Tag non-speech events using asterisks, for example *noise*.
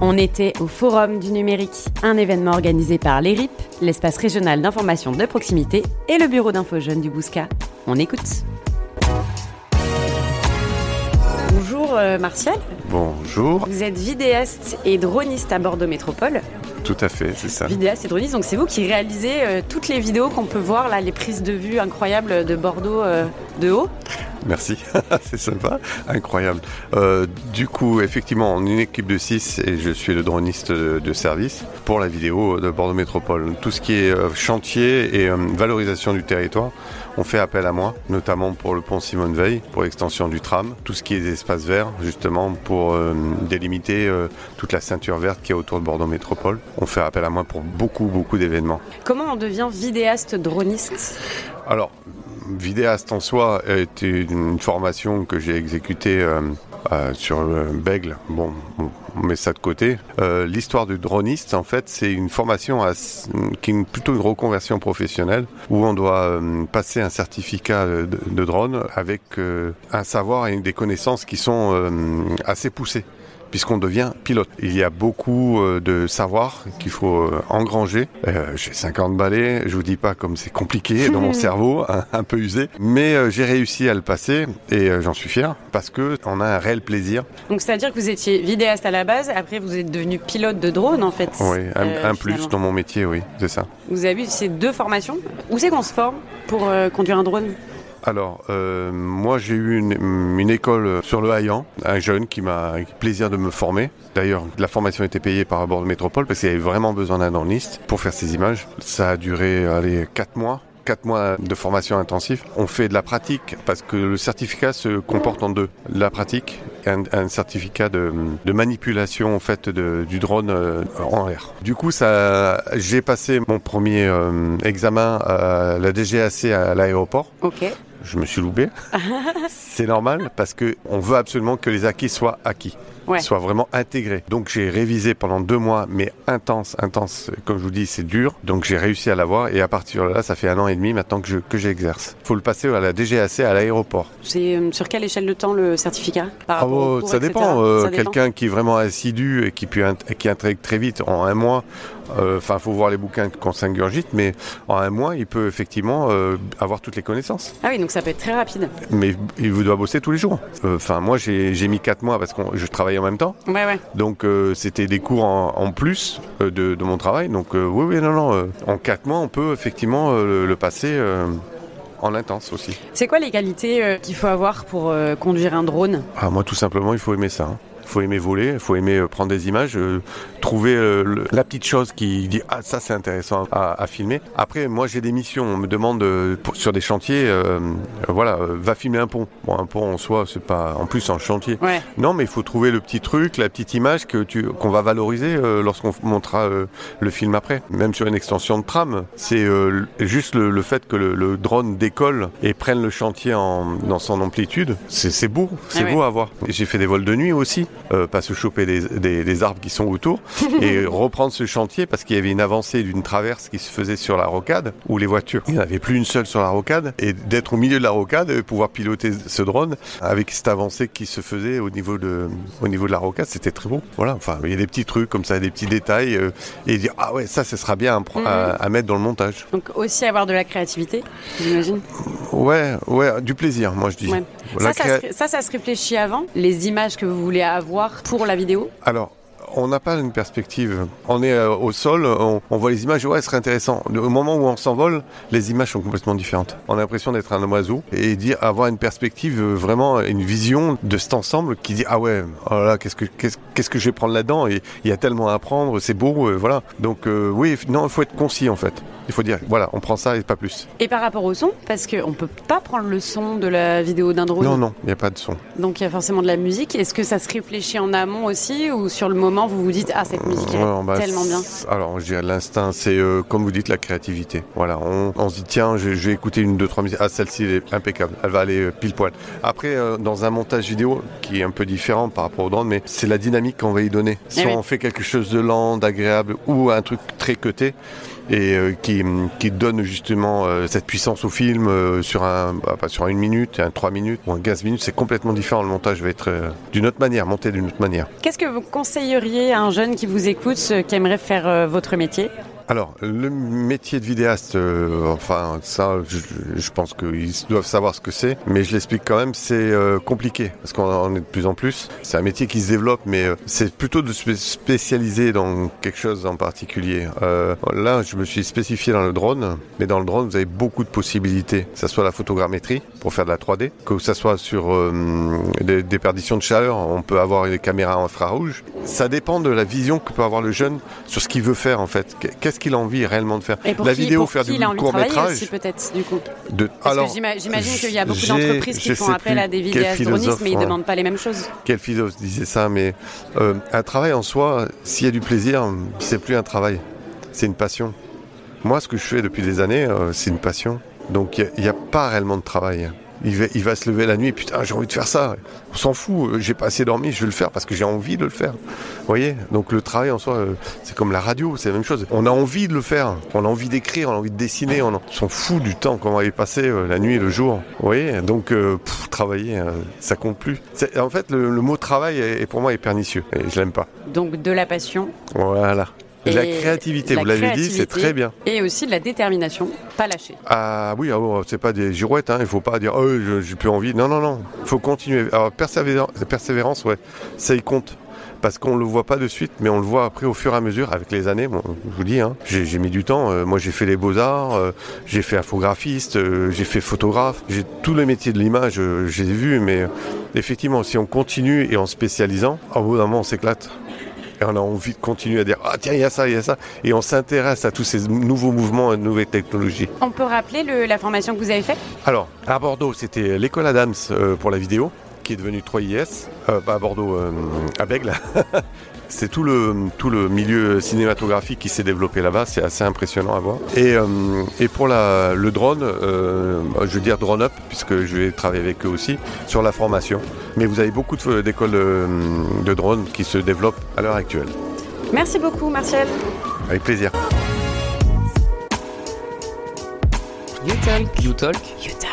On était au Forum du numérique, un événement organisé par l'ERIP, l'espace régional d'information de proximité, et le bureau d'info jeunes du Bousca. On écoute. Bonjour euh, Martial. Bonjour. Vous êtes vidéaste et droniste à Bordeaux Métropole. Tout à fait, c'est ça. Vidéaste et droniste, donc c'est vous qui réalisez euh, toutes les vidéos qu'on peut voir là, les prises de vue incroyables de Bordeaux euh, de haut. Merci, *laughs* c'est sympa, incroyable. Euh, du coup, effectivement, on est une équipe de 6 et je suis le droniste de, de service pour la vidéo de Bordeaux Métropole. Tout ce qui est euh, chantier et euh, valorisation du territoire, on fait appel à moi, notamment pour le pont Simone Veil, pour l'extension du tram, tout ce qui est des espaces verts, justement pour délimiter toute la ceinture verte qui est autour de Bordeaux Métropole. On fait appel à moi pour beaucoup, beaucoup d'événements. Comment on devient vidéaste droniste Alors, vidéaste en soi est une formation que j'ai exécutée euh, euh, sur le Bègle. Bon, on met ça de côté. Euh, L'histoire du droniste, en fait, c'est une formation qui est plutôt une reconversion professionnelle où on doit euh, passer un certificat de, drone avec euh, un savoir et des connaissances qui sont euh, assez poussées puisqu'on devient pilote. Il y a beaucoup euh, de savoir qu'il faut euh, engranger. Euh, j'ai 50 balais, je vous dis pas comme c'est compliqué *laughs* dans mon cerveau, un, un peu usé, mais j'ai réussi à le passer et j'en suis fier parce que on a un réel plaisir. Donc c'est-à-dire que vous étiez vidéaste à la base, après vous êtes devenu pilote de drone en fait. Oui, un, euh, un plus dans mon métier, oui, c'est ça. Vous avez eu ces deux formations. Où c'est qu'on se forme pour euh, conduire un drone? Alors, euh, moi j'ai eu une, une école sur le Haillan, un jeune qui m'a plaisir de me former. D'ailleurs, la formation était payée par Bordeaux Métropole parce qu'il avait vraiment besoin d'un droniste pour faire ces images. Ça a duré, allez, 4 mois. 4 mois de formation intensive. On fait de la pratique parce que le certificat se comporte en deux. La pratique et un, un certificat de, de manipulation en fait de, du drone euh, en l'air. Du coup, ça, j'ai passé mon premier euh, examen à la DGAC à l'aéroport. Ok. Je me suis loupé. *laughs* c'est normal parce que on veut absolument que les acquis soient acquis, Ouais. soient vraiment intégrés. Donc j'ai révisé pendant deux mois, mais intense, intense. Comme je vous dis, c'est dur. Donc j'ai réussi à l'avoir et à partir de là, ça fait un an et demi maintenant que je que j'exerce. Faut le passer à la DGAC à l'aéroport. C'est euh, sur quelle échelle de temps le certificat par Ah cours, ça dépend. euh, Ça dépend. Quelqu'un qui est vraiment assidu et qui, peut qui intègre très vite en un mois. euh, Enfin, faut voir les bouquins qu'on s'ingurgite, mais en un mois, il peut effectivement euh, avoir toutes les connaissances. Ah oui, donc ça peut être très rapide. Mais il vous doit bosser tous les jours. Euh, Enfin, moi, j'ai j'ai mis quatre mois parce que je travaille en même temps. Ouais, ouais. Donc, euh, c'était des cours en, en plus euh, de, de mon travail. Donc, euh, oui, oui, non, non. en quatre mois, on peut effectivement le, le passer en intense aussi. C'est quoi les qualités euh, qu'il faut avoir pour euh, conduire un drone? Ah, moi, tout simplement, il faut aimer ça. hein. Il faut aimer voler, il faut aimer euh, prendre des images, euh, trouver euh, le- la petite chose qui dit ah ça c'est intéressant à, à filmer. Après moi j'ai des missions, on me demande pour- sur des chantiers, euh, voilà, va filmer un pont. Bon un pont en soi c'est pas en plus un chantier. Ouais. Non, mais il faut trouver le petit truc, la petite image que tu qu'on va valoriser euh, lorsqu'on montrera euh, le film après. Même sur une extension de tram, c'est juste le, le fait que le, le drone décolle et prenne le chantier en, dans son amplitude. C'est beau, c'est Ah beau à voir. J'ai fait des vols de nuit aussi, euh, pas se choper des, des- des arbres qui sont autour *laughs* et reprendre ce chantier parce qu'il y avait une avancée d'une traverse qui se faisait sur la rocade où les voitures, il n'y en avait plus une seule sur la rocade et d'être au milieu de la rocade et pouvoir piloter ce drone avec cette avancée qui se faisait au niveau de, au niveau de la rocade, c'était très beau. Voilà, enfin, il y a des petits trucs comme ça, des petits détails euh, et dire ah ouais, ça, ce sera bien à, pro- à- à mettre dans le montage. Donc aussi avoir de la créativité, j'imagine. Ouais, ouais, du plaisir, moi je dis. Ouais. Ça, ça, se, ça, ça se réfléchit avant, les images que vous voulez avoir pour la vidéo? Alors, on n'a pas une perspective. On est euh, au sol, on, on voit les images, ouais, ce serait intéressant. Au moment où on s'envole, les images sont complètement différentes. On a l'impression d'être un oiseau et dire, avoir une perspective, euh, vraiment une vision de cet ensemble qui dit, ah ouais, oh là qu'est-ce que, qu'est-ce, qu'est-ce que je vais prendre là-dedans? Et il y a tellement à apprendre, c'est beau, euh, voilà. Donc, oui, non, il faut être concis en fait. Il faut dire, voilà, on prend ça et pas plus. Et par rapport au son, parce qu'on peut pas prendre le son de la vidéo d'un drone. Non, non, il n'y a pas de son. Donc il y a forcément de la musique. Est-ce que ça se réfléchit en amont aussi ou sur le moment vous vous dites ah cette musique elle est bah, tellement bien. Alors, je dirais l'instinct, c'est euh, comme vous dites la créativité. Voilà, on, on se dit tiens, je, je vais écouter une, deux, trois musiques. Ah, celle-ci elle est impeccable. Elle va aller euh, pile poil. Après, euh, dans un montage vidéo qui est un peu différent par rapport au drone, mais c'est la dynamique qu'on va y donner. Si Eh oui. on fait quelque chose de lent, d'agréable ou un truc très cuté, et qui, qui donne justement cette puissance au film sur un, bah, pas sur une minute, un 3 minutes ou un 15 minutes. C'est complètement différent. Le montage va être d'une autre manière, monté d'une autre manière. Qu'est-ce que vous conseilleriez à un jeune qui vous écoute, qui aimerait faire votre métier? Alors, le métier de vidéaste, euh, enfin, ça, je, pense qu'ils doivent savoir ce que c'est, mais je l'explique quand même, c'est euh, compliqué, parce qu'on en est de plus en plus. C'est un métier qui se développe, mais euh, c'est plutôt de se spécialiser dans quelque chose en particulier. là, je me suis spécifié dans le drone, mais dans le drone, vous avez beaucoup de possibilités, que ce soit la photogrammétrie, pour faire de la 3D, que ce soit sur des, des perditions de chaleur, on peut avoir une caméra infrarouge. Ça dépend de la vision que peut avoir le jeune sur ce qu'il veut faire, en fait. Qu'est-ce qu'il a envie réellement de faire La vidéo, faire du court métrage. peut-être du coup. De... Alors, j'imagine qu'il y a beaucoup d'entreprises qui font appel à des vidéastes mais ils ne demandent pas les mêmes choses. Quel philosophe disait ça Mais euh, un travail en soi, s'il y a du plaisir, c'est plus un travail, c'est une passion. Moi, ce que je fais depuis des années, euh, c'est une passion. Donc il n'y a, pas réellement de travail. Il va, il va, se lever la nuit, putain, j'ai envie de faire ça. On s'en fout, euh, j'ai pas assez dormi, je vais le faire parce que j'ai envie de le faire. Vous voyez Donc le travail en soi, euh, c'est comme la radio, c'est la même chose. On a envie de le faire, on a envie d'écrire, on a envie de dessiner, on, s'en fout du temps qu'on va y passer, euh, la nuit et le jour. Vous voyez Donc travailler, ça compte plus. En fait, le, mot travail est, pour moi est pernicieux et je l'aime pas. Donc de la passion. Voilà la créativité, vous l'avez dit, c'est très bien. Et aussi de la détermination, pas lâcher. Ah oui, ah, c'est pas des girouettes, hein, il faut pas dire oh, j'ai plus envie. Non, non, non, il faut continuer. Alors, persévérance, persévérance, ouais, ça y compte. Parce qu'on ne le voit pas de suite, mais on le voit après au fur et à mesure, avec les années. Bon, je vous dis, hein, j'ai mis du temps. Euh, moi, j'ai fait les beaux-arts, euh, j'ai fait infographiste, euh, j'ai fait photographe. J'ai tous les métiers de l'image, j'ai vu, mais effectivement, si on continue et en spécialisant, au bout d'un moment, on s'éclate et on a envie de continuer à dire ah tiens il y a ça il y a ça. Et on s'intéresse à tous ces nouveaux mouvements et nouvelles technologies. On peut rappeler la formation que vous avez faite? Alors à Bordeaux c'était l'école Adams euh, pour la vidéo qui est devenue 3IS, euh, pas à Bordeaux, euh, à Bègle. *laughs* c'est tout le, tout le milieu cinématographique qui s'est développé là-bas, c'est assez impressionnant à voir. Et, et pour la, le drone, je veux dire drone up, puisque je vais travailler avec eux aussi, sur la formation. Mais vous avez beaucoup d'écoles de, de drones qui se développent à l'heure actuelle. Merci beaucoup, Martial. Avec plaisir. You talk. You talk. You talk.